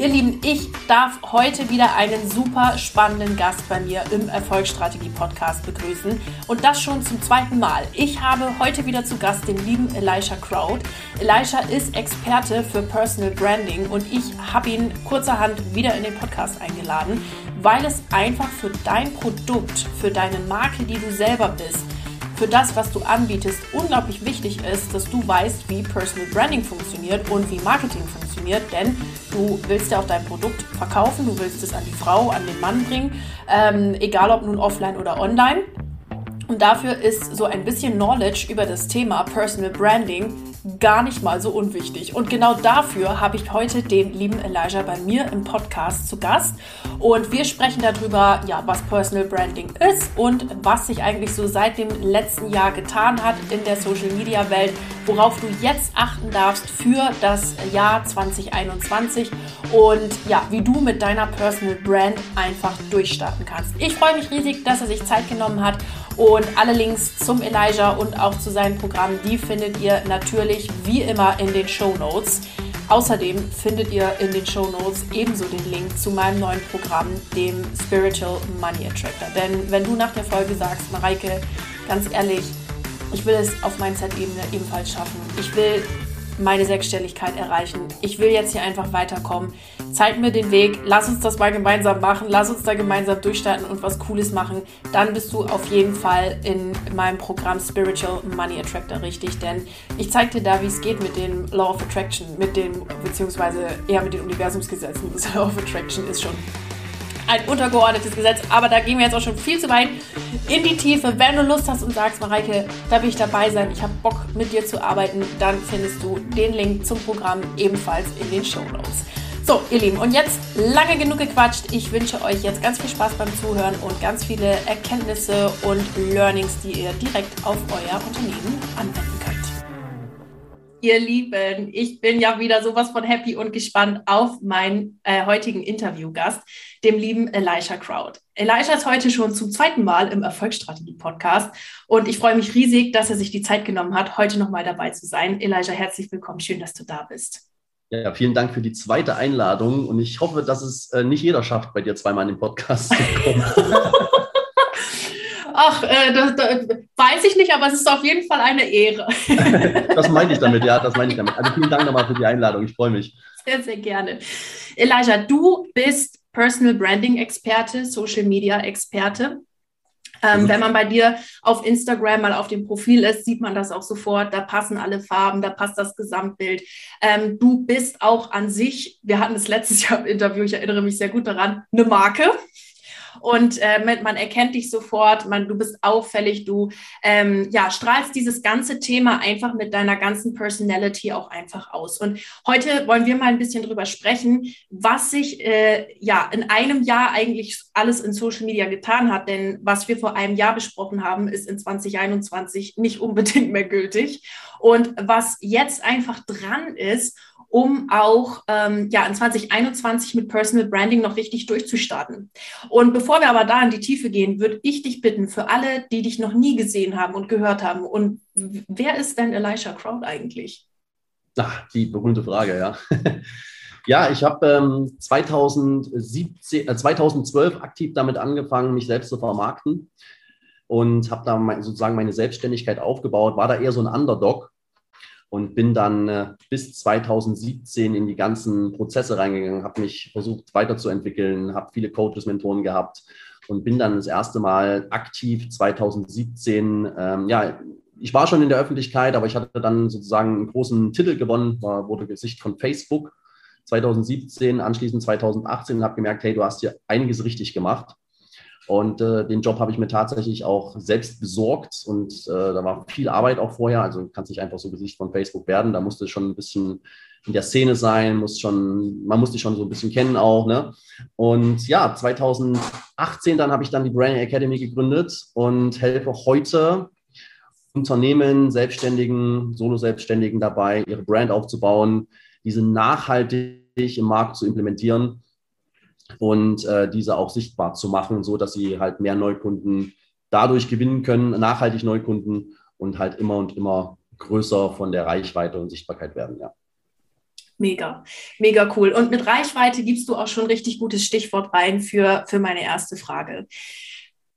Ihr Lieben, ich darf heute wieder einen super spannenden Gast bei mir im Erfolgsstrategie Podcast begrüßen und das schon zum zweiten Mal. Ich habe heute wieder zu Gast den lieben Elisha Crowd. Elisha ist Experte für Personal Branding und ich habe ihn kurzerhand wieder in den Podcast eingeladen, weil es einfach für dein Produkt, für deine Marke, die du selber bist, für das, was du anbietest, unglaublich wichtig ist, dass du weißt, wie Personal Branding funktioniert und wie Marketing funktioniert, denn du willst ja auch dein Produkt verkaufen, du willst es an die Frau, an den Mann bringen, ähm, egal ob nun offline oder online. Und dafür ist so ein bisschen Knowledge über das Thema Personal Branding gar nicht mal so unwichtig. Und genau dafür habe ich heute den lieben Elijah bei mir im Podcast zu Gast. Und wir sprechen darüber, ja, was Personal Branding ist und was sich eigentlich so seit dem letzten Jahr getan hat in der Social Media Welt, worauf du jetzt achten darfst für das Jahr 2021 und ja, wie du mit deiner Personal Brand einfach durchstarten kannst. Ich freue mich riesig, dass er sich Zeit genommen hat und alle Links zum Elijah und auch zu seinem Programm, die findet ihr natürlich wie immer in den Show Notes. Außerdem findet ihr in den Show Notes ebenso den Link zu meinem neuen Programm, dem Spiritual Money Attractor. Denn wenn du nach der Folge sagst, Mareike, ganz ehrlich, ich will es auf Mindset-Ebene ebenfalls schaffen. Ich will meine Sechsstelligkeit erreichen. Ich will jetzt hier einfach weiterkommen. Zeig mir den Weg, lass uns das mal gemeinsam machen, lass uns da gemeinsam durchstarten und was Cooles machen. Dann bist du auf jeden Fall in meinem Programm Spiritual Money Attractor richtig, denn ich zeige dir da, wie es geht mit dem Law of Attraction, mit dem, beziehungsweise eher mit den Universumsgesetzen. Das Law of Attraction ist schon ein untergeordnetes Gesetz. Aber da gehen wir jetzt auch schon viel zu weit in die Tiefe. Wenn du Lust hast und sagst, Mareike, da will ich dabei sein, ich habe Bock mit dir zu arbeiten, dann findest du den Link zum Programm ebenfalls in den Show Notes. So, ihr Lieben, und jetzt lange genug gequatscht. Ich wünsche euch jetzt ganz viel Spaß beim Zuhören und ganz viele Erkenntnisse und Learnings, die ihr direkt auf euer Unternehmen anwenden könnt. Ihr Lieben, ich bin ja wieder sowas von happy und gespannt auf meinen äh, heutigen Interviewgast, dem lieben Elisha Crowd. Elisha ist heute schon zum zweiten Mal im Erfolgsstrategie-Podcast und ich freue mich riesig, dass er sich die Zeit genommen hat, heute nochmal dabei zu sein. Elisha, herzlich willkommen. Schön, dass du da bist. Ja, vielen Dank für die zweite Einladung und ich hoffe, dass es äh, nicht jeder schafft, bei dir zweimal in den Podcast zu kommen. Ach, äh, das, das, weiß ich nicht, aber es ist auf jeden Fall eine Ehre. das meine ich damit, ja, das meine ich damit. Also vielen Dank nochmal für die Einladung, ich freue mich. Sehr, sehr gerne. Elijah, du bist Personal Branding Experte, Social Media Experte. Ähm, mhm. Wenn man bei dir auf Instagram mal auf dem Profil ist, sieht man das auch sofort. Da passen alle Farben, da passt das Gesamtbild. Ähm, du bist auch an sich, wir hatten es letztes Jahr im Interview, ich erinnere mich sehr gut daran, eine Marke und äh, man erkennt dich sofort, man, du bist auffällig, du ähm, ja, strahlst dieses ganze Thema einfach mit deiner ganzen Personality auch einfach aus. Und heute wollen wir mal ein bisschen drüber sprechen, was sich äh, ja in einem Jahr eigentlich alles in Social Media getan hat. Denn was wir vor einem Jahr besprochen haben, ist in 2021 nicht unbedingt mehr gültig. Und was jetzt einfach dran ist, um auch ähm, ja, in 2021 mit Personal Branding noch richtig durchzustarten. Und bevor wir aber da in die Tiefe gehen, würde ich dich bitten, für alle, die dich noch nie gesehen haben und gehört haben, und wer ist denn Elisha Crowd eigentlich? Ach, die berühmte Frage, ja. ja, ich habe ähm, 2017, äh, 2012 aktiv damit angefangen, mich selbst zu vermarkten und habe da mein, sozusagen meine Selbstständigkeit aufgebaut, war da eher so ein Underdog und bin dann äh, bis 2017 in die ganzen Prozesse reingegangen, habe mich versucht weiterzuentwickeln, habe viele Coaches, Mentoren gehabt und bin dann das erste Mal aktiv 2017, ähm, ja, ich war schon in der Öffentlichkeit, aber ich hatte dann sozusagen einen großen Titel gewonnen, war, wurde Gesicht von Facebook 2017, anschließend 2018 und habe gemerkt, hey, du hast hier einiges richtig gemacht und äh, den Job habe ich mir tatsächlich auch selbst besorgt und äh, da war viel Arbeit auch vorher. Also kannst nicht einfach so Gesicht von Facebook werden. Da musste schon ein bisschen in der Szene sein, muss schon, man musste schon so ein bisschen kennen auch. Ne? Und ja, 2018 dann habe ich dann die Branding Academy gegründet und helfe heute Unternehmen, Selbstständigen, Solo-Selbstständigen dabei, ihre Brand aufzubauen, diese nachhaltig im Markt zu implementieren und äh, diese auch sichtbar zu machen, so dass sie halt mehr Neukunden dadurch gewinnen können, nachhaltig Neukunden und halt immer und immer größer von der Reichweite und Sichtbarkeit werden, ja. Mega, mega cool. Und mit Reichweite gibst du auch schon richtig gutes Stichwort rein für, für meine erste Frage.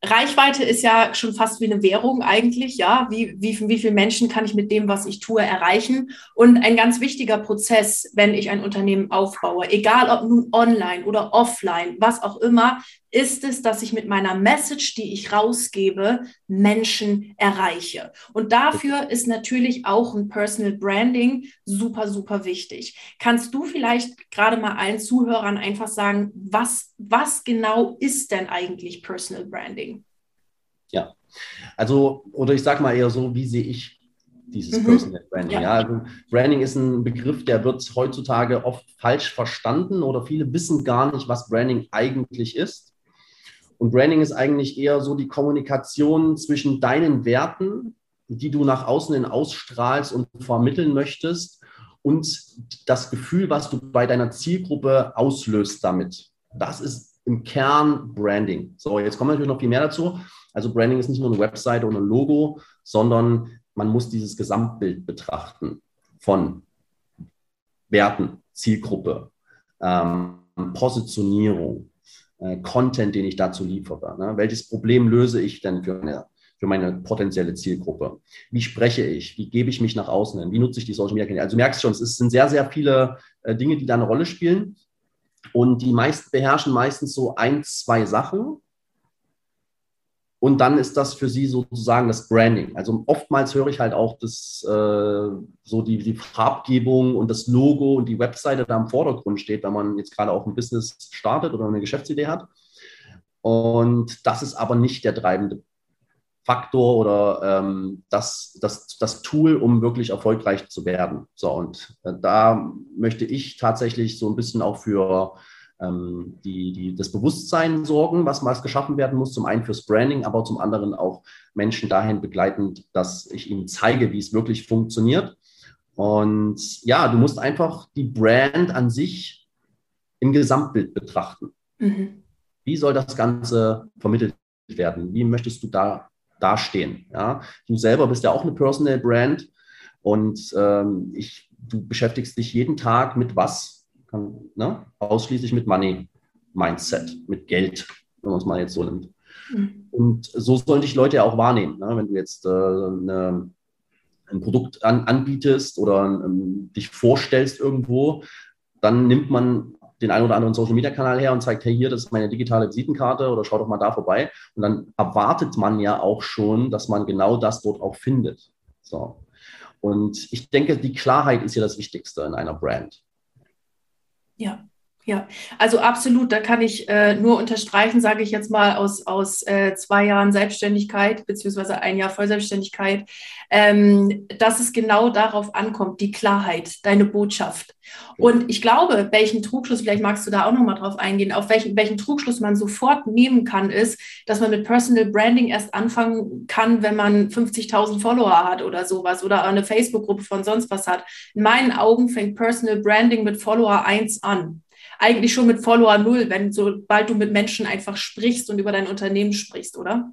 Reichweite ist ja schon fast wie eine Währung eigentlich, ja. Wie, wie, wie viele Menschen kann ich mit dem, was ich tue, erreichen? Und ein ganz wichtiger Prozess, wenn ich ein Unternehmen aufbaue, egal ob nun online oder offline, was auch immer, ist es, dass ich mit meiner Message, die ich rausgebe, Menschen erreiche. Und dafür ist natürlich auch ein Personal Branding super, super wichtig. Kannst du vielleicht gerade mal allen Zuhörern einfach sagen, was, was genau ist denn eigentlich Personal Branding? Ja, also, oder ich sage mal eher so, wie sehe ich dieses mhm. Personal Branding. Ja. ja. also Branding ist ein Begriff, der wird heutzutage oft falsch verstanden oder viele wissen gar nicht, was Branding eigentlich ist. Und Branding ist eigentlich eher so die Kommunikation zwischen deinen Werten, die du nach außen hin ausstrahlst und vermitteln möchtest, und das Gefühl, was du bei deiner Zielgruppe auslöst damit. Das ist im Kern Branding. So, jetzt kommen natürlich noch viel mehr dazu. Also Branding ist nicht nur eine Webseite und ein Logo, sondern man muss dieses Gesamtbild betrachten von Werten, Zielgruppe, ähm, Positionierung, äh, Content, den ich dazu liefere. Ne? Welches Problem löse ich denn für eine, für meine potenzielle Zielgruppe? Wie spreche ich? Wie gebe ich mich nach außen hin? Wie nutze ich die Social Media Kanäle? Also du merkst schon, es sind sehr, sehr viele äh, Dinge, die da eine Rolle spielen. Und die meisten beherrschen meistens so ein, zwei Sachen. Und dann ist das für sie sozusagen das Branding. Also oftmals höre ich halt auch das, äh, so die, die Farbgebung und das Logo und die Webseite da im Vordergrund steht, wenn man jetzt gerade auch ein Business startet oder eine Geschäftsidee hat. Und das ist aber nicht der treibende Faktor oder ähm, das, das, das Tool, um wirklich erfolgreich zu werden. So, und äh, da möchte ich tatsächlich so ein bisschen auch für die, die, das Bewusstsein sorgen, was mal geschaffen werden muss, zum einen fürs Branding, aber zum anderen auch Menschen dahin begleitend, dass ich ihnen zeige, wie es wirklich funktioniert. Und ja, du musst einfach die Brand an sich im Gesamtbild betrachten. Mhm. Wie soll das Ganze vermittelt werden? Wie möchtest du da dastehen? Ja? Du selber bist ja auch eine Personal Brand und ähm, ich, du beschäftigst dich jeden Tag mit was? Ne, ausschließlich mit Money Mindset, mit Geld, wenn man es mal jetzt so nimmt. Mhm. Und so sollen dich Leute ja auch wahrnehmen. Ne? Wenn du jetzt äh, eine, ein Produkt an, anbietest oder ähm, dich vorstellst irgendwo, dann nimmt man den einen oder anderen Social Media Kanal her und zeigt, hey, hier, das ist meine digitale Visitenkarte oder schau doch mal da vorbei. Und dann erwartet man ja auch schon, dass man genau das dort auch findet. So. Und ich denke, die Klarheit ist ja das Wichtigste in einer Brand. Ja. Ja, also absolut, da kann ich äh, nur unterstreichen, sage ich jetzt mal aus, aus äh, zwei Jahren Selbstständigkeit, beziehungsweise ein Jahr Vollselbstständigkeit, ähm, dass es genau darauf ankommt, die Klarheit, deine Botschaft. Und ich glaube, welchen Trugschluss, vielleicht magst du da auch nochmal drauf eingehen, auf welchen, welchen Trugschluss man sofort nehmen kann, ist, dass man mit Personal Branding erst anfangen kann, wenn man 50.000 Follower hat oder sowas oder eine Facebook-Gruppe von sonst was hat. In meinen Augen fängt Personal Branding mit Follower 1 an eigentlich schon mit Follower null, wenn sobald du mit Menschen einfach sprichst und über dein Unternehmen sprichst, oder?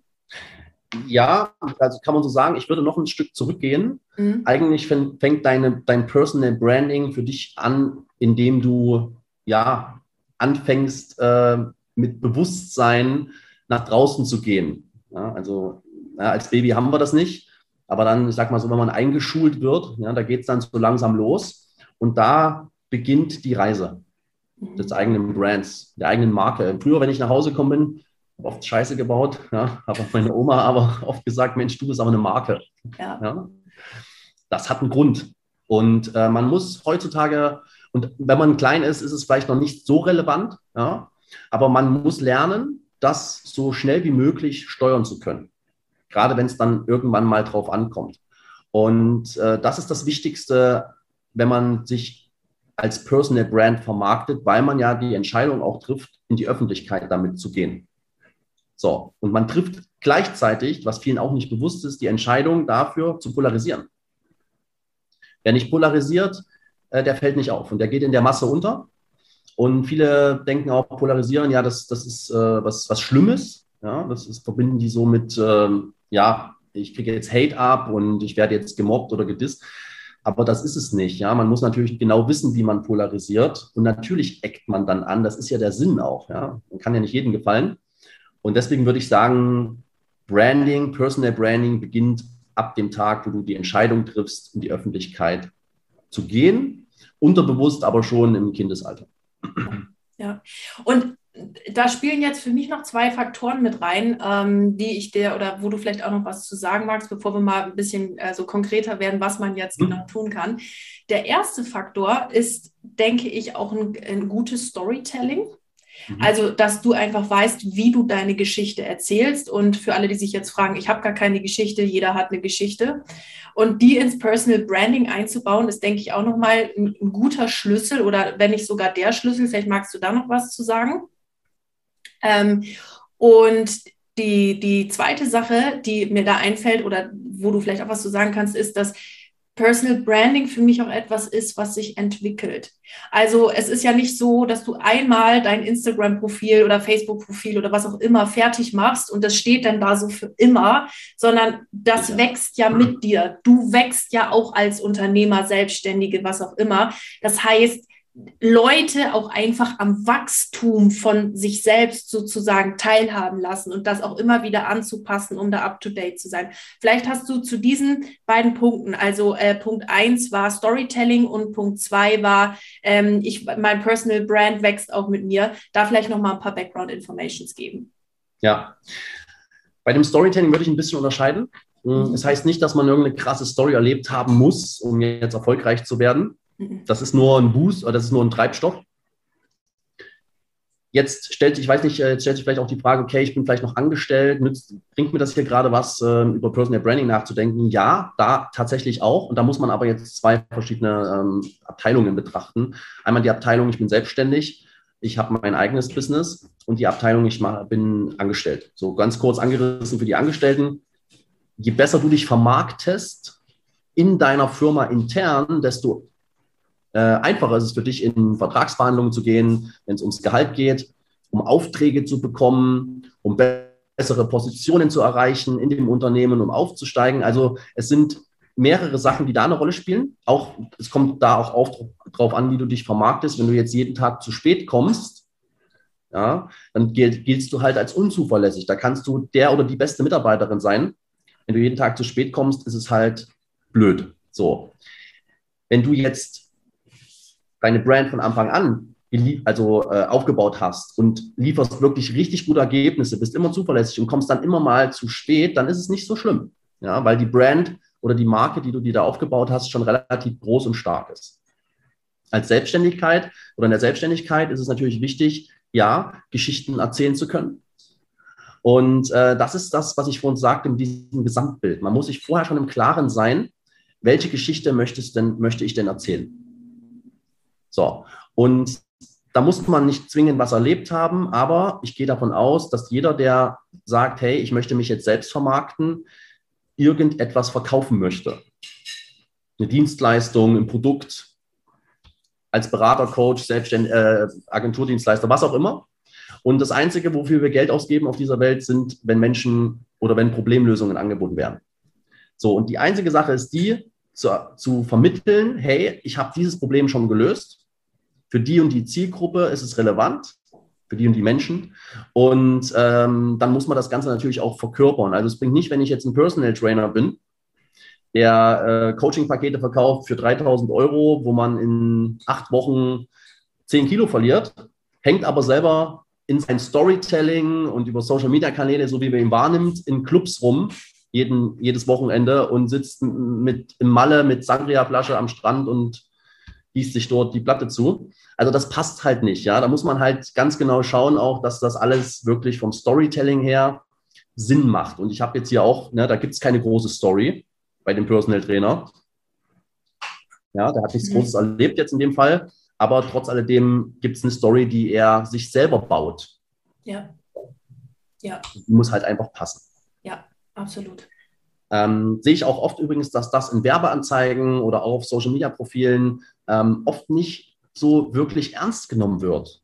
Ja, also kann man so sagen, ich würde noch ein Stück zurückgehen. Mhm. Eigentlich fängt deine, dein Personal Branding für dich an, indem du ja anfängst, äh, mit Bewusstsein nach draußen zu gehen. Ja, also ja, als Baby haben wir das nicht, aber dann, ich sag mal so, wenn man eingeschult wird, ja, da geht es dann so langsam los und da beginnt die Reise des eigenen Brands, der eigenen Marke. Früher, wenn ich nach Hause gekommen bin, habe oft Scheiße gebaut, ja, habe auch meine Oma aber oft gesagt, Mensch, du bist aber eine Marke. Ja. ja. Das hat einen Grund. Und äh, man muss heutzutage, und wenn man klein ist, ist es vielleicht noch nicht so relevant, ja, aber man muss lernen, das so schnell wie möglich steuern zu können. Gerade wenn es dann irgendwann mal drauf ankommt. Und äh, das ist das Wichtigste, wenn man sich als Personal Brand vermarktet, weil man ja die Entscheidung auch trifft, in die Öffentlichkeit damit zu gehen. So, und man trifft gleichzeitig, was vielen auch nicht bewusst ist, die Entscheidung dafür zu polarisieren. Wer nicht polarisiert, äh, der fällt nicht auf und der geht in der Masse unter. Und viele denken auch, polarisieren, ja, das, das ist äh, was, was Schlimmes. Ja, das ist, verbinden die so mit, ähm, ja, ich kriege jetzt Hate ab und ich werde jetzt gemobbt oder gedisst. Aber das ist es nicht. Ja, man muss natürlich genau wissen, wie man polarisiert. Und natürlich eckt man dann an. Das ist ja der Sinn auch. Ja, man kann ja nicht jedem gefallen. Und deswegen würde ich sagen, Branding, Personal Branding beginnt ab dem Tag, wo du die Entscheidung triffst, in die Öffentlichkeit zu gehen. Unterbewusst aber schon im Kindesalter. Ja, und da spielen jetzt für mich noch zwei Faktoren mit rein, ähm, die ich dir oder wo du vielleicht auch noch was zu sagen magst, bevor wir mal ein bisschen äh, so konkreter werden, was man jetzt mhm. genau tun kann. Der erste Faktor ist, denke ich, auch ein, ein gutes Storytelling. Mhm. Also, dass du einfach weißt, wie du deine Geschichte erzählst. Und für alle, die sich jetzt fragen, ich habe gar keine Geschichte, jeder hat eine Geschichte. Und die ins Personal Branding einzubauen, ist, denke ich, auch nochmal ein, ein guter Schlüssel oder wenn nicht sogar der Schlüssel. Vielleicht magst du da noch was zu sagen. Ähm, und die, die zweite Sache, die mir da einfällt oder wo du vielleicht auch was zu sagen kannst, ist, dass Personal Branding für mich auch etwas ist, was sich entwickelt. Also es ist ja nicht so, dass du einmal dein Instagram-Profil oder Facebook-Profil oder was auch immer fertig machst und das steht dann da so für immer, sondern das ja. wächst ja mit dir. Du wächst ja auch als Unternehmer, Selbstständige, was auch immer. Das heißt, Leute auch einfach am Wachstum von sich selbst sozusagen teilhaben lassen und das auch immer wieder anzupassen, um da up-to-date zu sein. Vielleicht hast du zu diesen beiden Punkten, also äh, Punkt eins war Storytelling und Punkt zwei war, ähm, ich, mein Personal Brand wächst auch mit mir, da vielleicht noch mal ein paar Background-Informations geben. Ja, bei dem Storytelling würde ich ein bisschen unterscheiden. Es das heißt nicht, dass man irgendeine krasse Story erlebt haben muss, um jetzt erfolgreich zu werden. Mhm. Das ist nur ein Boost oder das ist nur ein Treibstoff. Jetzt stellt sich, ich weiß nicht, äh, jetzt stellt sich vielleicht auch die Frage, okay, ich bin vielleicht noch angestellt, nützt, bringt mir das hier gerade was, äh, über Personal Branding nachzudenken? Ja, da tatsächlich auch. Und da muss man aber jetzt zwei verschiedene ähm, Abteilungen betrachten. Einmal die Abteilung, ich bin selbstständig, ich habe mein eigenes Business und die Abteilung, ich mach, bin angestellt. So ganz kurz angerissen für die Angestellten. Je besser du dich vermarktest in deiner Firma intern, desto äh, einfacher ist es für dich, in Vertragsverhandlungen zu gehen, wenn es ums Gehalt geht, um Aufträge zu bekommen, um bessere Positionen zu erreichen in dem Unternehmen, um aufzusteigen. Also es sind mehrere Sachen, die da eine Rolle spielen. Auch es kommt da auch auf, drauf an, wie du dich vermarktest. Wenn du jetzt jeden Tag zu spät kommst, ja, dann gilt, giltst du halt als unzuverlässig. Da kannst du der oder die beste Mitarbeiterin sein. Wenn du jeden Tag zu spät kommst, ist es halt blöd. So. Wenn du jetzt deine Brand von Anfang an also äh, aufgebaut hast und lieferst wirklich richtig gute Ergebnisse, bist immer zuverlässig und kommst dann immer mal zu spät, dann ist es nicht so schlimm. Ja, weil die Brand oder die Marke, die du dir da aufgebaut hast, schon relativ groß und stark ist. Als Selbstständigkeit oder in der Selbstständigkeit ist es natürlich wichtig, ja, Geschichten erzählen zu können. Und äh, das ist das, was ich vorhin sagte mit diesem Gesamtbild. Man muss sich vorher schon im Klaren sein, welche Geschichte möchtest denn, möchte ich denn erzählen? So, und da muss man nicht zwingend was erlebt haben, aber ich gehe davon aus, dass jeder, der sagt, hey, ich möchte mich jetzt selbst vermarkten, irgendetwas verkaufen möchte. Eine Dienstleistung, ein Produkt, als Berater, Coach, Selbstständig, äh, Agenturdienstleister, was auch immer. Und das Einzige, wofür wir Geld ausgeben auf dieser Welt, sind, wenn Menschen oder wenn Problemlösungen angeboten werden. So, und die einzige Sache ist die, zu, zu vermitteln, hey, ich habe dieses Problem schon gelöst für die und die Zielgruppe ist es relevant, für die und die Menschen. Und ähm, dann muss man das Ganze natürlich auch verkörpern. Also es bringt nicht, wenn ich jetzt ein Personal Trainer bin, der äh, Coaching-Pakete verkauft für 3000 Euro, wo man in acht Wochen 10 Kilo verliert, hängt aber selber in sein Storytelling und über Social-Media-Kanäle, so wie man ihn wahrnimmt, in Clubs rum, jeden, jedes Wochenende und sitzt mit im Malle mit Sangria-Flasche am Strand und gießt sich dort die Platte zu. Also das passt halt nicht, ja. Da muss man halt ganz genau schauen auch, dass das alles wirklich vom Storytelling her Sinn macht. Und ich habe jetzt hier auch, ne, da gibt es keine große Story bei dem Personal Trainer. Ja, der hat nichts mhm. Großes erlebt jetzt in dem Fall. Aber trotz alledem gibt es eine Story, die er sich selber baut. Ja. Ja. Die muss halt einfach passen. Ja, absolut. Ähm, sehe ich auch oft übrigens, dass das in Werbeanzeigen oder auch auf Social Media Profilen ähm, oft nicht so wirklich ernst genommen wird.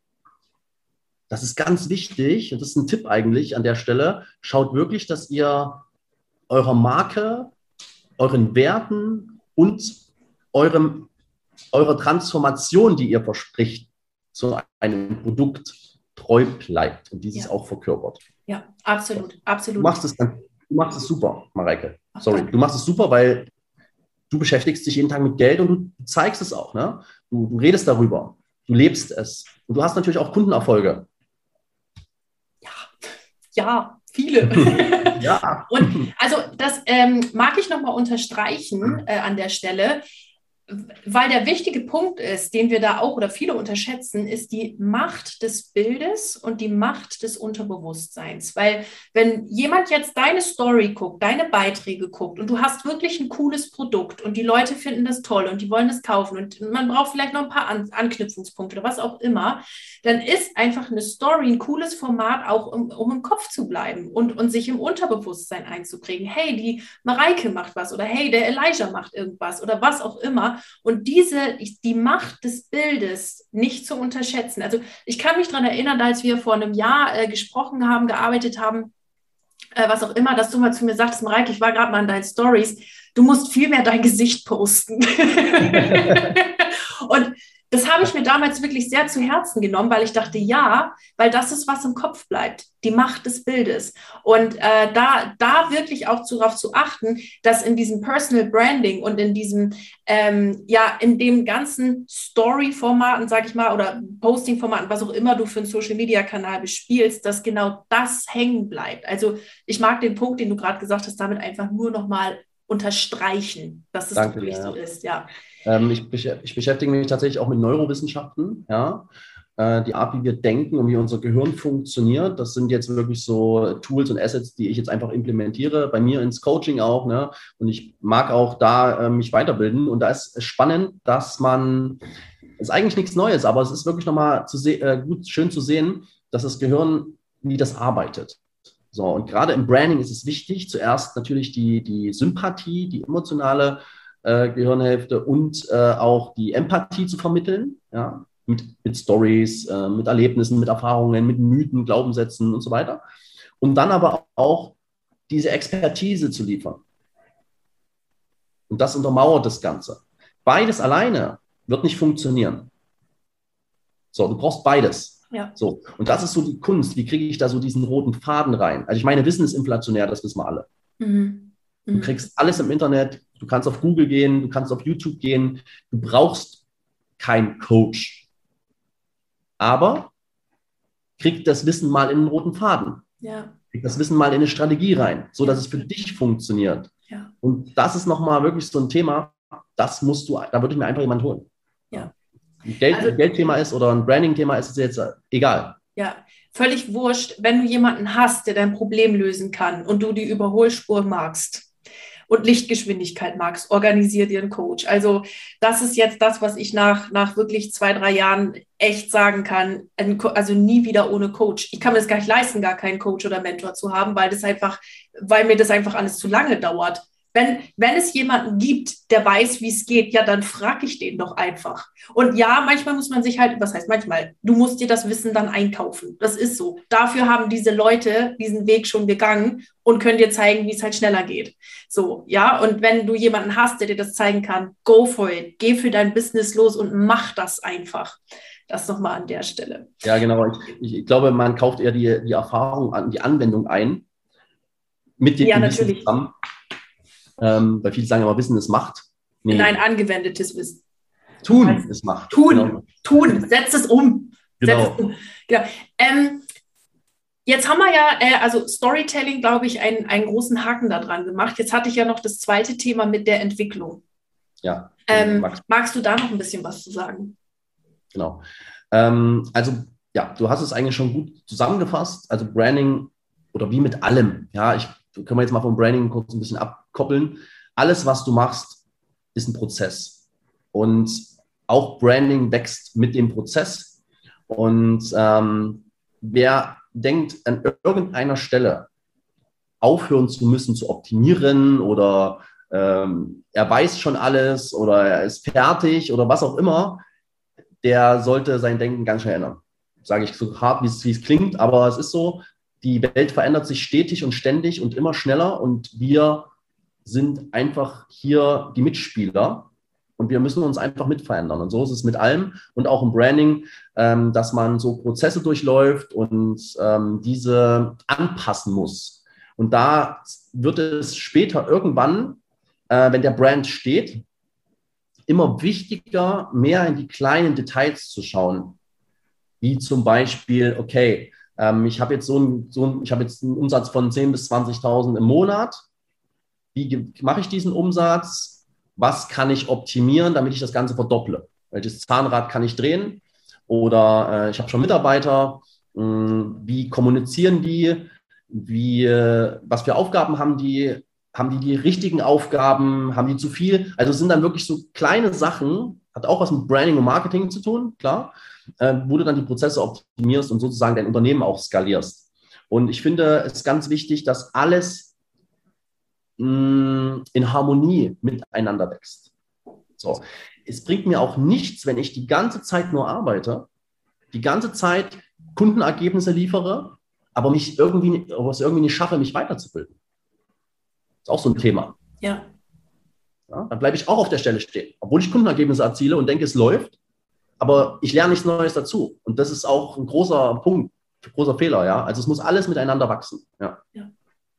Das ist ganz wichtig und das ist ein Tipp eigentlich an der Stelle. Schaut wirklich, dass ihr eurer Marke, euren Werten und eurem, eurer Transformation, die ihr verspricht, zu einem Produkt treu bleibt und dieses ja. auch verkörpert. Ja, absolut, absolut. Du machst es, du machst es super, Mareike. Sorry, du machst es super, weil du beschäftigst dich jeden Tag mit Geld und du zeigst es auch. Ne? Du, du redest darüber, du lebst es. Und du hast natürlich auch Kundenerfolge. Ja, ja, viele. ja. Und also das ähm, mag ich nochmal unterstreichen äh, an der Stelle weil der wichtige Punkt ist, den wir da auch oder viele unterschätzen, ist die Macht des Bildes und die Macht des Unterbewusstseins. Weil wenn jemand jetzt deine Story guckt, deine Beiträge guckt und du hast wirklich ein cooles Produkt und die Leute finden das toll und die wollen es kaufen und man braucht vielleicht noch ein paar An Anknüpfungspunkte oder was auch immer, dann ist einfach eine Story ein cooles Format auch, um, um im Kopf zu bleiben und, und sich im Unterbewusstsein einzuprägen. Hey, die Mareike macht was oder hey, der Elijah macht irgendwas oder was auch immer und diese, die Macht des Bildes nicht zu unterschätzen. Also ich kann mich daran erinnern, als wir vor einem Jahr äh, gesprochen haben, gearbeitet haben, äh, was auch immer, dass du mal zu mir sagst, Mareike, ich war gerade mal in deinen Stories, du musst viel mehr dein Gesicht posten. und das habe ich mir damals wirklich sehr zu Herzen genommen, weil ich dachte, ja, weil das ist, was im Kopf bleibt, die Macht des Bildes. Und äh, da, da wirklich auch darauf zu achten, dass in diesem Personal Branding und in diesem, ähm, ja, in dem ganzen Story-Formaten, sag ich mal, oder Posting-Formaten, was auch immer du für einen Social-Media-Kanal bespielst, dass genau das hängen bleibt. Also ich mag den Punkt, den du gerade gesagt hast, damit einfach nur nochmal unterstreichen, dass es Danke, wirklich ja. so ist, ja. Ähm, ich, ich, beschäftige mich tatsächlich auch mit Neurowissenschaften, ja. Äh, die Art, wie wir denken und wie unser Gehirn funktioniert, das sind jetzt wirklich so Tools und Assets, die ich jetzt einfach implementiere, bei mir ins Coaching auch. Ne? Und ich mag auch da äh, mich weiterbilden. Und da ist es spannend, dass man, ist eigentlich nichts Neues, aber es ist wirklich nochmal zu äh, gut, schön zu sehen, dass das Gehirn, wie das arbeitet. So, und gerade im Branding ist es wichtig, zuerst natürlich die, die Sympathie, die emotionale äh, Gehirnhälfte und äh, auch die Empathie zu vermitteln, ja, mit, mit Stories, äh, mit Erlebnissen, mit Erfahrungen, mit Mythen, Glaubenssätzen und so weiter. Und dann aber auch diese Expertise zu liefern. Und das untermauert das Ganze. Beides alleine wird nicht funktionieren. So, du brauchst beides. Ja. So, und das ist so die Kunst. Wie kriege ich da so diesen roten Faden rein? Also ich meine, Wissen ist inflationär, das wissen wir alle. Mhm. Du mhm. kriegst alles im Internet, du kannst auf Google gehen, du kannst auf YouTube gehen, du brauchst keinen Coach. Aber krieg das Wissen mal in einen roten Faden. Ja. Krieg das Wissen mal in eine Strategie rein, so dass es für dich funktioniert. Ja. Und das ist nochmal wirklich so ein Thema, das musst du, da würde ich mir einfach jemand holen. Ja. Ein Geld, also, Geldthema ist oder ein Branding-Thema ist es jetzt egal. Ja, völlig wurscht, wenn du jemanden hast, der dein Problem lösen kann und du die Überholspur magst und Lichtgeschwindigkeit magst, organisier dir einen Coach. Also das ist jetzt das, was ich nach, nach wirklich zwei, drei Jahren echt sagen kann. Also nie wieder ohne Coach. Ich kann mir das gar nicht leisten, gar keinen Coach oder Mentor zu haben, weil das einfach, weil mir das einfach alles zu lange dauert. Wenn, wenn es jemanden gibt, der weiß, wie es geht, ja, dann frage ich den doch einfach. Und ja, manchmal muss man sich halt, was heißt manchmal, du musst dir das Wissen dann einkaufen. Das ist so. Dafür haben diese Leute diesen Weg schon gegangen und können dir zeigen, wie es halt schneller geht. So, ja, und wenn du jemanden hast, der dir das zeigen kann, go for it. Geh für dein Business los und mach das einfach. Das nochmal an der Stelle. Ja, genau. Ich, ich, glaube, man kauft eher die, die Erfahrung an, die Anwendung ein. Mit dem ja, natürlich. zusammen ähm, weil viele sagen immer, Wissen ist Macht. Nee. Nein, angewendetes Wissen. Tun heißt, ist Macht. Tun, genau. tun, setz es um. Genau. Setz es um. genau. Ähm, jetzt haben wir ja, äh, also Storytelling, glaube ich, einen, einen großen Haken da dran gemacht. Jetzt hatte ich ja noch das zweite Thema mit der Entwicklung. Ja. Ähm, magst, magst du da noch ein bisschen was zu sagen? Genau. Ähm, also ja, du hast es eigentlich schon gut zusammengefasst. Also Branding oder wie mit allem. Ja, ich können wir jetzt mal vom Branding kurz ein bisschen abkoppeln. Alles, was du machst, ist ein Prozess. Und auch Branding wächst mit dem Prozess. Und ähm, wer denkt, an irgendeiner Stelle aufhören zu müssen, zu optimieren oder ähm, er weiß schon alles oder er ist fertig oder was auch immer, der sollte sein Denken ganz schnell ändern. Sage ich so hart, wie es klingt, aber es ist so, die Welt verändert sich stetig und ständig und immer schneller und wir sind einfach hier die Mitspieler und wir müssen uns einfach mit verändern. Und so ist es mit allem und auch im Branding, ähm, dass man so Prozesse durchläuft und ähm, diese anpassen muss. Und da wird es später irgendwann, äh, wenn der Brand steht, immer wichtiger, mehr in die kleinen Details zu schauen. Wie zum Beispiel, okay, ähm, ich habe jetzt so ein, so ein, ich habe jetzt einen Umsatz von 10.000 bis 20.000 im Monat. Wie mache ich diesen Umsatz? Was kann ich optimieren, damit ich das Ganze verdopple? Welches Zahnrad kann ich drehen? Oder äh, ich habe schon Mitarbeiter. Mh, hm, wie kommunizieren die? Wie, äh, was für Aufgaben haben die? Haben die die richtigen Aufgaben? Haben die zu viel? Also sind dann wirklich so kleine Sachen, hat auch was mit Branding und Marketing zu tun, klar, äh, wo du dann die Prozesse optimierst und sozusagen dein Unternehmen auch skalierst. Und ich finde es ganz wichtig, dass alles mh, in Harmonie miteinander wächst. So. Es bringt mir auch nichts, wenn ich die ganze Zeit nur arbeite, die ganze Zeit Kundenergebnisse liefere, aber mich irgendwie, aber es irgendwie nicht schaffe, mich weiterzubilden. Ist auch so ein Thema. Ja. ja dann bleibe ich auch auf der Stelle stehen, obwohl ich Kundenergebnisse erziele und denke, es läuft, aber ich lerne nichts Neues dazu. Und das ist auch ein großer Punkt, ein großer Fehler, ja. Also es muss alles miteinander wachsen. Ja. ja.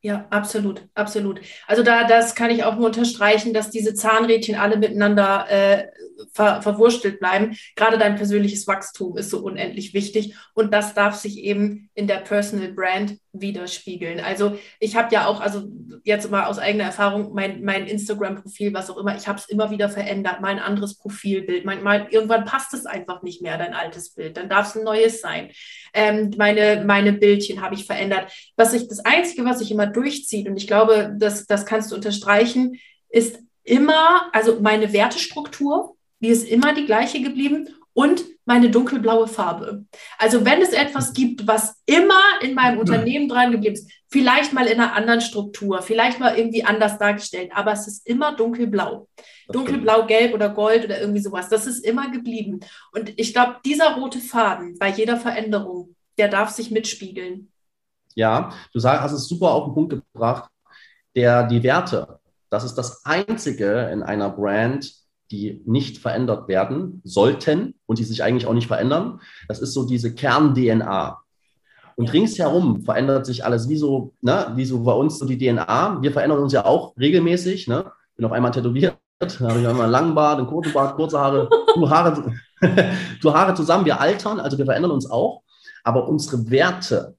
Ja, absolut, absolut. Also da, das kann ich auch nur unterstreichen, dass diese Zahnrädchen alle miteinander äh, ver, verwurstelt bleiben. Gerade dein persönliches Wachstum ist so unendlich wichtig und das darf sich eben in der Personal Brand widerspiegeln. Also ich habe ja auch, also jetzt mal aus eigener Erfahrung, mein, mein Instagram-Profil, was auch immer, ich habe es immer wieder verändert, mal ein anderes Profilbild. Mal, mal, irgendwann passt es einfach nicht mehr, dein altes Bild. Dann darf es ein neues sein. Ähm, meine, meine Bildchen habe ich verändert. Was ich, das Einzige, was sich immer durchzieht, und ich glaube, das, das kannst du unterstreichen, ist immer, also meine Wertestruktur, die ist immer die gleiche geblieben und meine dunkelblaue Farbe. Also wenn es etwas gibt, was immer in meinem Unternehmen dran geblieben ist, vielleicht mal in einer anderen Struktur, vielleicht mal irgendwie anders dargestellt, aber es ist immer dunkelblau. Dunkelblau, gelb oder gold oder irgendwie sowas. Das ist immer geblieben. Und ich glaube, dieser rote Faden bei jeder Veränderung, der darf sich mitspiegeln. Ja, du hast es super auf den Punkt gebracht. Der, die Werte, das ist das Einzige in einer Brand, die nicht verändert werden sollten und die sich eigentlich auch nicht verändern. Das ist so diese Kern-DNA. Und ringsherum verändert sich alles wie so, ne, wie so bei uns so die DNA. Wir verändern uns ja auch regelmäßig. Ne? Bin auf einmal tätowiert, habe ich einmal einen langen Bart, einen kurzen Bart, kurze Haare, du Haare, du Haare zusammen. Wir altern, also wir verändern uns auch. Aber unsere Werte,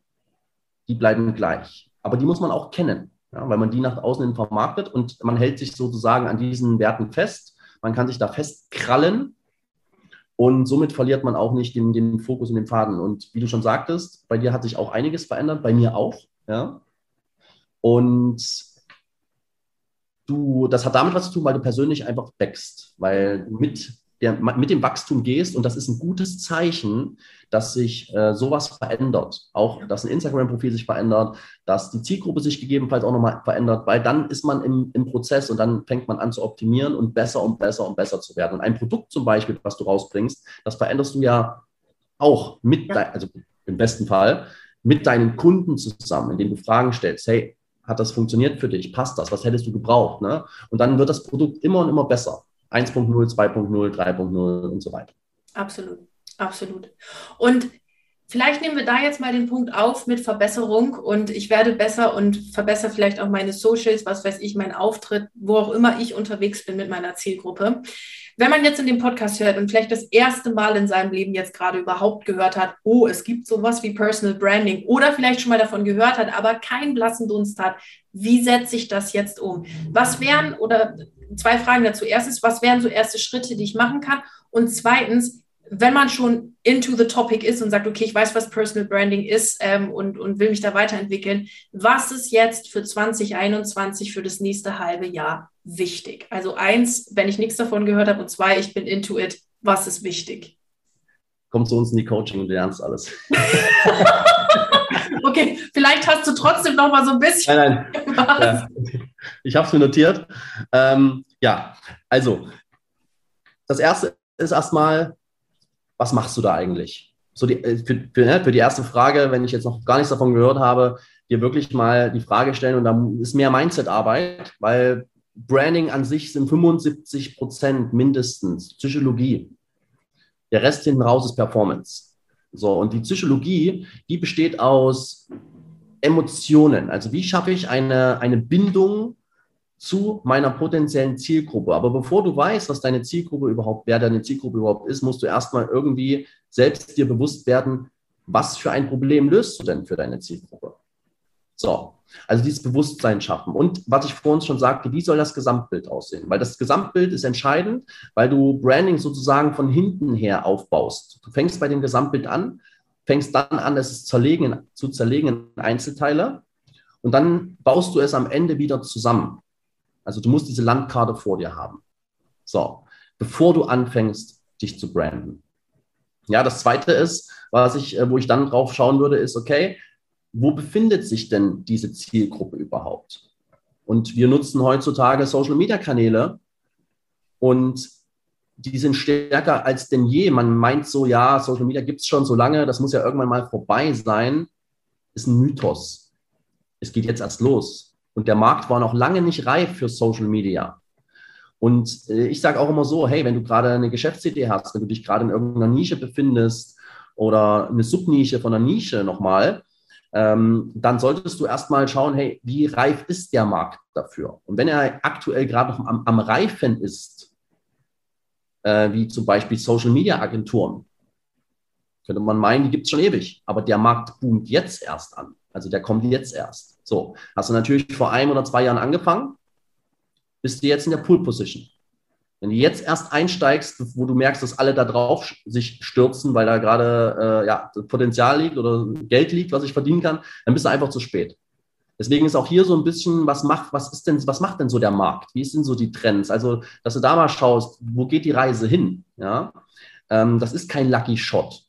die bleiben gleich. Aber die muss man auch kennen, ja, weil man die nach außen hin vermarktet und man hält sich sozusagen an diesen Werten fest man kann sich da festkrallen und somit verliert man auch nicht den, den Fokus und den Faden. Und wie du schon sagtest, bei dir hat sich auch einiges verändert, bei mir auch. Ja? Und du, das hat damit was zu tun, weil du persönlich einfach wächst, weil mit der, mit dem Wachstum gehst und das ist ein gutes Zeichen, dass sich äh, sowas verändert. Auch, dass ein Instagram-Profil sich verändert, dass die Zielgruppe sich gegebenenfalls auch nochmal verändert, weil dann ist man im, im Prozess und dann fängt man an zu optimieren und besser und besser und besser zu werden. Und ein Produkt zum Beispiel, was du rausbringst, das veränderst du ja auch mit. Dein, also im besten Fall, mit deinen Kunden zusammen, indem du Fragen stellst. Hey, hat das funktioniert für dich? Passt das? Was hättest du gebraucht? Ne? Und dann wird das Produkt immer und immer besser. 1.0, 2.0, 3.0 und so weiter. Absolut, absolut. Und vielleicht nehmen wir da jetzt mal den Punkt auf mit Verbesserung und ich werde besser und verbessere vielleicht auch meine Socials, was weiß ich, mein Auftritt, wo auch immer ich unterwegs bin mit meiner Zielgruppe. Wenn man jetzt in dem Podcast hört und vielleicht das erste Mal in seinem Leben jetzt gerade überhaupt gehört hat, oh, es gibt sowas wie Personal Branding oder vielleicht schon mal davon gehört hat, aber keinen blassen Dunst hat, wie setze ich das jetzt um? Was wären oder zwei Fragen dazu. Erstens, was wären so erste Schritte, die ich machen kann? Und zweitens, wenn man schon into the topic ist und sagt, okay, ich weiß, was Personal Branding ist ähm, und, und will mich da weiterentwickeln, was ist jetzt für 2021, für das nächste halbe Jahr wichtig? Also eins, wenn ich nichts davon gehört habe und zwei, ich bin into it, was ist wichtig? Komm zu uns in die Coaching und lernst alles. okay, vielleicht hast du trotzdem noch mal so ein bisschen. Nein, nein. Ja. ich habe es mir notiert. Ähm, ja, also das erste ist erstmal, was machst du da eigentlich? So die, äh, für, für, ne, für die erste Frage, wenn ich jetzt noch gar nichts davon gehört habe, dir wirklich mal die Frage stellen und da ist mehr Mindset-Arbeit, weil Branding an sich sind 75 Prozent mindestens Psychologie. Der Rest hinten raus ist Performance. So, und die Psychologie, die besteht aus Emotionen. Also wie schaffe ich eine, eine Bindung zu meiner potenziellen Zielgruppe. Aber bevor du weißt, was deine Zielgruppe überhaupt, wer deine Zielgruppe überhaupt ist, musst du erstmal irgendwie selbst dir bewusst werden, was für ein Problem löst du denn für deine Zielgruppe? So, also dieses Bewusstsein schaffen. Und was ich vorhin schon sagte, wie soll das Gesamtbild aussehen? Weil das Gesamtbild ist entscheidend, weil du Branding sozusagen von hinten her aufbaust. Du fängst bei dem Gesamtbild an, fängst dann an, es zerlegen, zu zerlegen in Einzelteile und dann baust du es am Ende wieder zusammen. Also du musst diese Landkarte vor dir haben. So, bevor du anfängst, dich zu branden. Ja, das zweite ist, was ich, äh, wo ich dann drauf schauen würde, ist, okay, wo befindet sich denn diese Zielgruppe überhaupt? Und wir nutzen heutzutage Social Media Kanäle und die sind stärker als denn je. Man meint so, ja, Social Media gibt es schon so lange, das muss ja irgendwann mal vorbei sein. Ist ein Mythos. Es geht jetzt erst los. Und der Markt war noch lange nicht reif für Social Media. Und äh, ich sage auch immer so, hey, wenn du gerade eine Geschäftsidee hast, wenn du dich gerade in irgendeiner Nische befindest oder eine Subnische von einer Nische nochmal, ähm, dann solltest du erstmal schauen, hey, wie reif ist der Markt dafür? Und wenn er aktuell gerade noch am, am Reifen ist, äh, wie zum Beispiel Social Media Agenturen, könnte man meinen, die gibt es schon ewig, aber der Markt boomt jetzt erst an. Also der kommt jetzt erst. So, hast du natürlich vor einem oder zwei Jahren angefangen, bist du jetzt in der Pool Position. Wenn du jetzt erst einsteigst, wo du merkst, dass alle da drauf sich stürzen, weil da gerade äh, ja, Potenzial liegt oder Geld liegt, was ich verdienen kann, dann bist du einfach zu spät. Deswegen ist auch hier so ein bisschen, was macht, was ist denn, was macht denn so der Markt? Wie sind so die Trends? Also, dass du da mal schaust, wo geht die Reise hin? Ja, ähm, das ist kein Lucky Shot.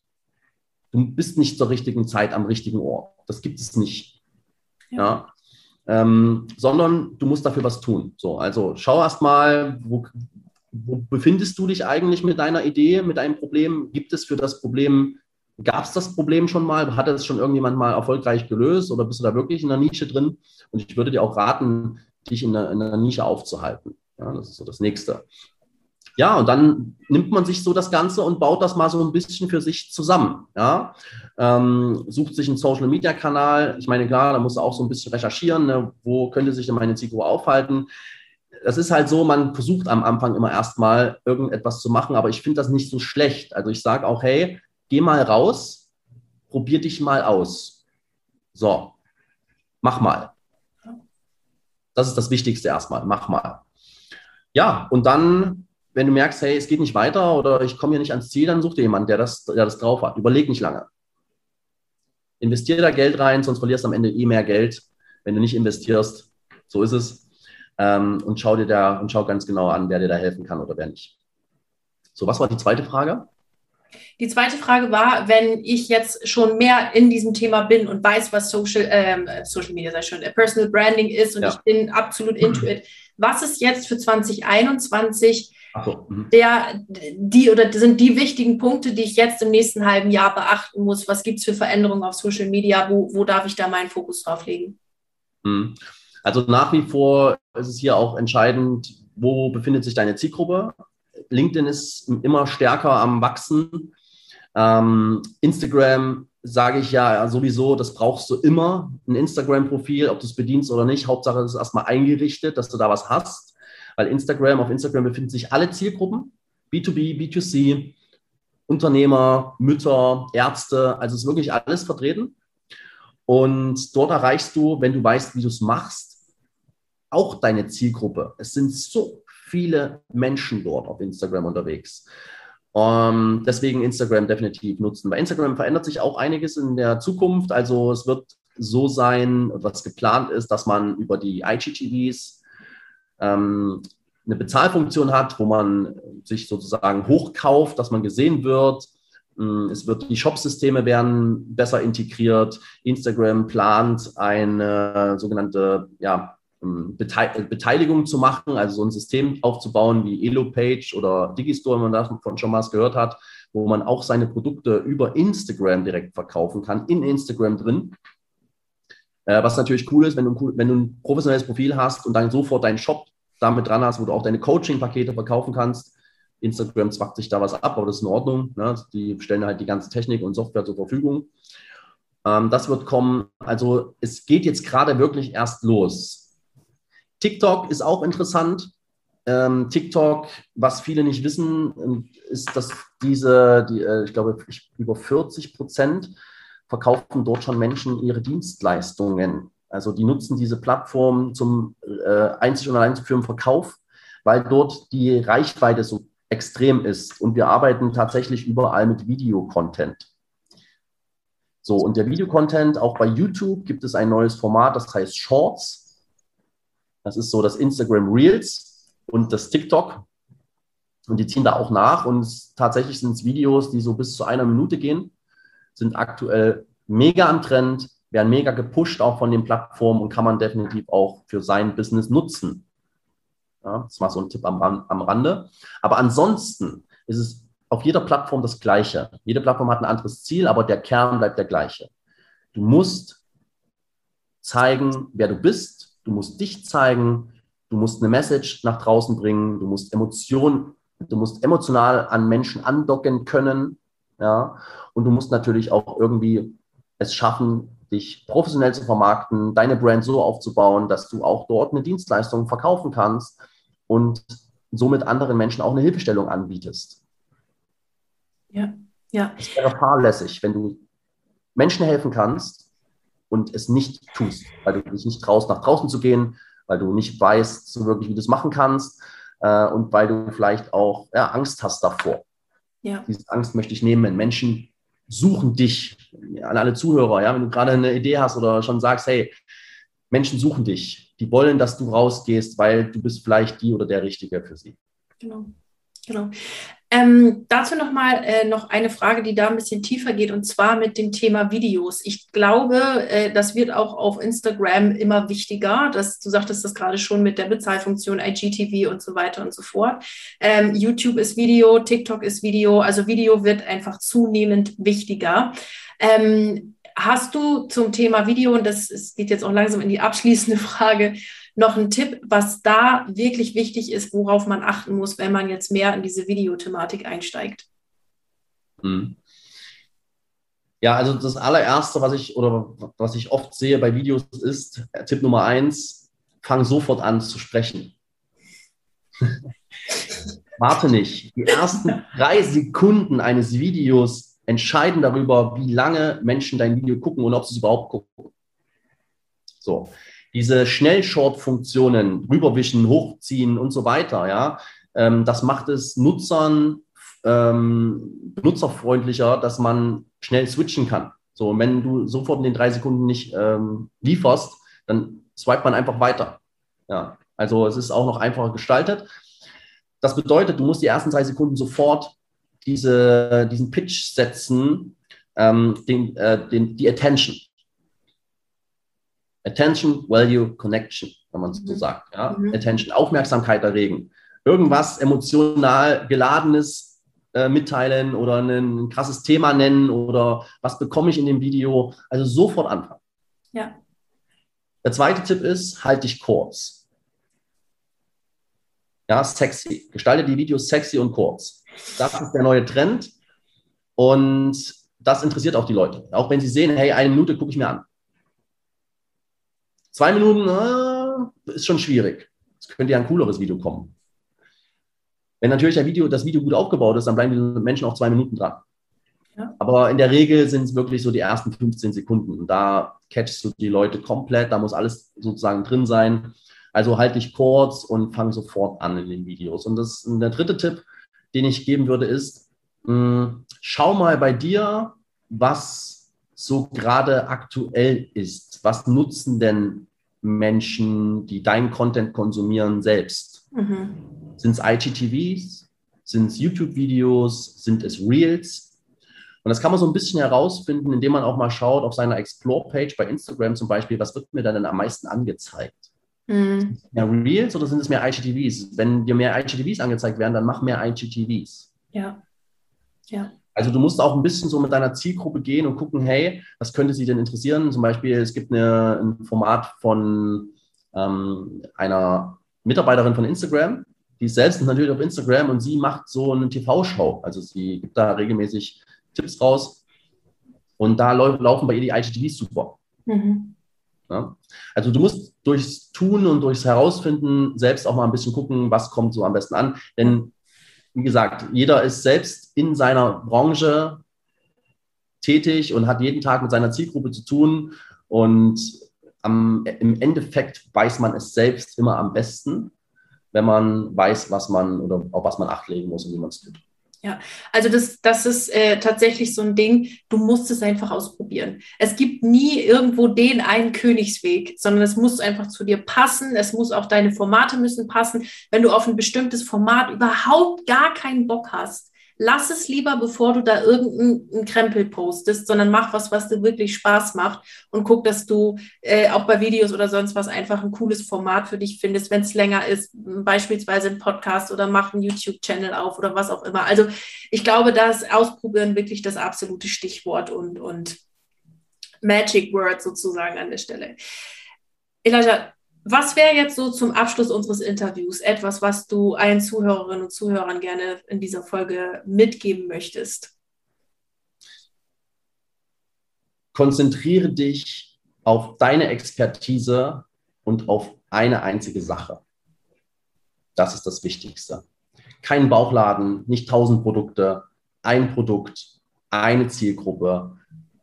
Du bist nicht zur richtigen Zeit am richtigen Ort. Das gibt es nicht. Ja. Ähm, sondern du musst dafür was tun. So, also schau erst mal, wo, wo befindest du dich eigentlich mit deiner Idee, mit deinem Problem? Gibt es für das Problem, gab es das Problem schon mal? Hat es schon irgendjemand mal erfolgreich gelöst oder bist du da wirklich in der Nische drin? Und ich würde dir auch raten, dich in der, in der Nische aufzuhalten. Ja, das ist so das Nächste. Ja, und dann nimmt man sich so das Ganze und baut das mal so ein bisschen für sich zusammen. Ja, ähm, sucht sich einen Social Media Kanal. Ich meine, klar, da muss du auch so ein bisschen recherchieren, ne? wo könnte sich denn meine Zielgruppe aufhalten das ist halt so, man versucht am Anfang immer erstmal irgendetwas zu machen, aber ich finde das nicht so schlecht. Also ich sage auch, hey, geh mal raus, probier dich mal aus. So, mach mal. Das ist das Wichtigste erstmal, mach mal. Ja, und dann, wenn du merkst, hey, es geht nicht weiter oder ich komme hier nicht ans Ziel, dann such dir jemanden, der das, der das drauf hat. Überleg nicht lange. Investier da Geld rein, sonst verlierst du am Ende eh mehr Geld, wenn du nicht investierst. So ist es ähm, und schau dir da und schau ganz genau an, wer dir da helfen kann oder wer nicht. So, was war die zweite Frage? Die zweite Frage war, wenn ich jetzt schon mehr in diesem Thema bin und weiß, was Social, ähm, Social Media sei schon, äh, Personal Branding ist und ja. ich bin absolut into it. Was ist jetzt für 2021 so, mhm. der, die oder sind die wichtigen Punkte, die ich jetzt im nächsten halben Jahr beachten muss? Was gibt es für Veränderungen auf Social Media? Wo, wo darf ich da meinen Fokus drauf legen? Mhm. Also nach wie vor ist es hier auch entscheidend, wo befindet sich deine Zielgruppe. LinkedIn ist immer stärker am Wachsen. Ähm, Instagram sage ich ja sowieso, das brauchst du immer, ein Instagram-Profil, ob du es bedienst oder nicht. Hauptsache, es ist erstmal eingerichtet, dass du da was hast. Weil Instagram, auf Instagram befinden sich alle Zielgruppen, B2B, B2C, Unternehmer, Mütter, Ärzte, also ist wirklich alles vertreten. Und dort erreichst du, wenn du weißt, wie du es machst, auch deine Zielgruppe. Es sind so viele Menschen dort auf Instagram unterwegs. Um, ähm, deswegen Instagram definitiv nutzen. Bei Instagram verändert sich auch einiges in der Zukunft. Also es wird so sein, was geplant ist, dass man über die IGTVs ähm, eine Bezahlfunktion hat, wo man sich sozusagen hochkauft, dass man gesehen wird. Mm, es wird, die Shop-Systeme werden besser integriert. Instagram plant eine sogenannte ja, ähm, Beteiligung zu machen, also so ein System aufzubauen wie Elopage oder Digistore, wenn man davon schon mal gehört hat, wo man auch seine Produkte über Instagram direkt verkaufen kann, in Instagram drin. Äh, was natürlich cool ist, wenn du, wenn du ein professionelles Profil hast und dann sofort deinen Shop damit dran hast, wo du auch deine Coaching-Pakete verkaufen kannst. Instagram zwackt sich da was ab, aber das ist in Ordnung. Ne? Die stellen halt die ganze Technik und Software zur Verfügung. Ähm, das wird kommen. Also es geht jetzt gerade wirklich erst los. TikTok ist auch interessant. Ähm, TikTok, was viele nicht wissen, ist, dass diese, die, äh, ich glaube, über 40 Prozent verkaufen dort schon Menschen ihre Dienstleistungen. Also die nutzen diese Plattform zum äh, einzig und allein für den Verkauf, weil dort die Reichweite so extrem ist. Und wir arbeiten tatsächlich überall mit Videocontent. So, und der Videocontent, auch bei YouTube gibt es ein neues Format, das heißt Shorts. Das ist so das Instagram Reels und das TikTok. Und die ziehen da auch nach. Und tatsächlich sind es Videos, die so bis zu einer Minute gehen, sind aktuell mega am Trend, werden mega gepusht auch von den Plattformen und kann man definitiv auch für sein Business nutzen. Ja, das war so ein Tipp am, am Rande. Aber ansonsten ist es auf jeder Plattform das Gleiche. Jede Plattform hat ein anderes Ziel, aber der Kern bleibt der gleiche. Du musst zeigen, wer du bist. Du musst dich zeigen. Du musst eine Message nach draußen bringen. Du musst Emotionen, du musst emotional an Menschen andocken können. Ja, und du musst natürlich auch irgendwie es schaffen, dich professionell zu vermarkten, deine Brand so aufzubauen, dass du auch dort eine Dienstleistung verkaufen kannst und somit anderen Menschen auch eine Hilfestellung anbietest. Ja, ja. Es wäre fahrlässig, wenn du Menschen helfen kannst und es nicht tust, weil du dich nicht traust, nach draußen zu gehen, weil du nicht weißt, so wirklich, wie du es machen kannst äh, und weil du vielleicht auch ja, Angst hast davor. Ja. Diese Angst möchte ich nehmen, wenn Menschen suchen dich, an alle Zuhörer, ja, wenn du gerade eine Idee hast oder schon sagst, hey, Menschen suchen dich, die wollen, dass du rausgehst, weil du bist vielleicht die oder der Richtige für sie. Genau, genau. Ähm, dazu nochmal äh, noch eine Frage, die da ein bisschen tiefer geht, und zwar mit dem Thema Videos. Ich glaube, äh, das wird auch auf Instagram immer wichtiger. Das, du sagtest das gerade schon mit der Bezahlfunktion, IGTV und so weiter und so fort. Ähm, YouTube ist Video, TikTok ist Video, also Video wird einfach zunehmend wichtiger. Ähm, hast du zum Thema Video, und das, das geht jetzt auch langsam in die abschließende Frage, noch ein Tipp, was da wirklich wichtig ist, worauf man achten muss, wenn man jetzt mehr in diese Videothematik einsteigt? Hm. Ja, also das allererste, was ich oder was ich oft sehe bei Videos ist, äh, Tipp Nummer eins, fang sofort an zu sprechen. Warte nicht. Die ersten drei Sekunden eines Videos entscheiden darüber, wie lange Menschen dein Video gucken und ob sie es überhaupt gucken. So diese Schnellshort-Funktionen, rüberwischen, hochziehen und so weiter, ja, ähm, das macht es Nutzern ähm, benutzerfreundlicher, dass man schnell switchen kann. So, wenn du sofort in den drei Sekunden nicht ähm, lieferst, dann swipe man einfach weiter. Ja, also es ist auch noch einfacher gestaltet. Das bedeutet, du musst die ersten drei Sekunden sofort diese, diesen Pitch setzen, ähm, den, äh, den, die Attention. Attention, Value, Connection, wenn man so mhm. sagt. Ja? Mhm. Attention, Aufmerksamkeit erregen. Irgendwas emotional geladenes äh, mitteilen oder ein krasses Thema nennen oder was bekomme ich in dem Video. Also sofort anfangen. Ja. Der zweite Tipp ist, halt dich kurz. Ja, sexy. Gestalte die Videos sexy und kurz. Das ist der neue Trend. Und das interessiert auch die Leute. Auch wenn sie sehen, hey, eine Minute gucke ich mir an. Zwei Minuten äh, ist schon schwierig. Es könnte ja ein cooleres Video kommen. Wenn natürlich Video, das Video gut aufgebaut ist, dann bleiben die Menschen auch zwei Minuten dran. Ja. Aber in der Regel sind es wirklich so die ersten 15 Sekunden. Und da catchst du die Leute komplett, da muss alles sozusagen drin sein. Also halt dich kurz und fang sofort an in den Videos. Und das der dritte Tipp, den ich geben würde, ist, mh, hm, schau mal bei dir, was so gerade aktuell ist. Was nutzen denn Menschen, die deinen Content konsumieren, selbst? Mhm. Sind es IGTVs? Sind es YouTube-Videos? Sind es Reels? Und das kann man so ein bisschen herausfinden, indem man auch mal schaut auf seiner Explore-Page bei Instagram zum Beispiel, was wird mir dann am meisten angezeigt? Mhm. Mehr Reels oder sind es mehr IGTVs? Wenn dir mehr IGTVs angezeigt werden, dann mach mehr IGTVs. Ja. Ja. Also du musst auch ein bisschen so mit deiner Zielgruppe gehen und gucken, hey, was könnte sie denn interessieren? Zum Beispiel, es gibt eine, ein Format von ähm, einer Mitarbeiterin von Instagram, die ist selbst natürlich auf Instagram und sie macht so eine TV-Show. Also sie gibt da regelmäßig Tipps raus und da laufen bei ihr die IGTVs super. Mhm. Ja? Also du musst durchs Tun und durchs Herausfinden selbst auch mal ein bisschen gucken, was kommt so am besten an. Denn wie gesagt, jeder ist selbst in seiner Branche tätig und hat jeden Tag mit seiner Zielgruppe zu tun. Und am, im Endeffekt weiß man es selbst immer am besten, wenn man weiß, was man oder auf was man Acht legen muss und wie man es tut. Ja, also das, das ist äh, tatsächlich so ein Ding, du musst es einfach ausprobieren. Es gibt nie irgendwo den einen Königsweg, sondern es muss einfach zu dir passen. Es muss auch deine Formate müssen passen. Wenn du auf ein bestimmtes Format überhaupt gar keinen Bock hast, lass es lieber, bevor du da irgendeinen Krempel postest, sondern mach was, was dir wirklich Spaß macht und guck, dass du äh, auch bei Videos oder sonst was einfach ein cooles Format für dich findest, wenn es länger ist, beispielsweise ein Podcast oder mach einen YouTube-Channel auf oder was auch immer. Also ich glaube, da ist Ausprobieren wirklich das absolute Stichwort und, und Magic Word sozusagen an der Stelle. Elijah, was wäre jetzt so zum Abschluss unseres Interviews etwas, was du allen Zuhörerinnen und Zuhörern gerne in dieser Folge mitgeben möchtest? Konzentriere dich auf deine Expertise und auf eine einzige Sache. Das ist das Wichtigste. Kein Bauchladen, nicht tausend Produkte, ein Produkt, eine Zielgruppe,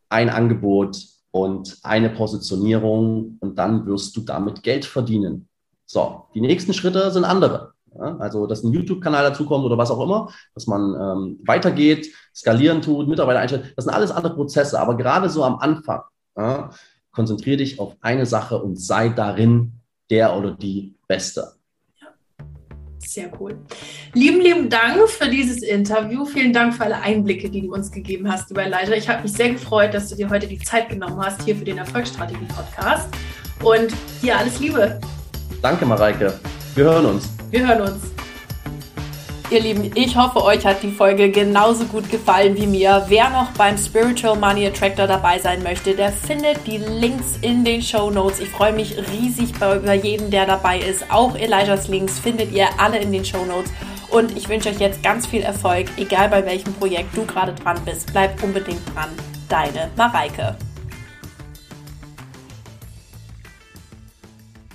ein Angebot, und eine Positionierung und dann wirst du damit Geld verdienen. So, die nächsten Schritte sind andere. Ja, also, dass ein YouTube-Kanal dazukommt oder was auch immer, dass man ähm, weitergeht, skalieren tut, Mitarbeiter einstellt, das sind alles andere Prozesse. Aber gerade so am Anfang, ja, konzentriere dich auf eine Sache und sei darin der oder die Beste. Sehr cool. Lieben, lieben Dank für dieses Interview. Vielen Dank für alle Einblicke, die du uns gegeben hast, lieber Leiter. Ich habe mich sehr gefreut, dass du dir heute die Zeit genommen hast hier für den Erfolgsstrategie-Podcast. Und dir alles Liebe. Danke, Mareike. Wir hören uns. Wir hören uns. Ihr Lieben, ich hoffe, euch hat die Folge genauso gut gefallen wie mir. Wer noch beim Spiritual Money Attractor dabei sein möchte, der findet die Links in den Show Notes. Ich freue mich riesig über jeden, der dabei ist. Auch Elijahs Links findet ihr alle in den Show Notes. Und ich wünsche euch jetzt ganz viel Erfolg, egal bei welchem Projekt du gerade dran bist. Bleib unbedingt dran. Deine Mareike.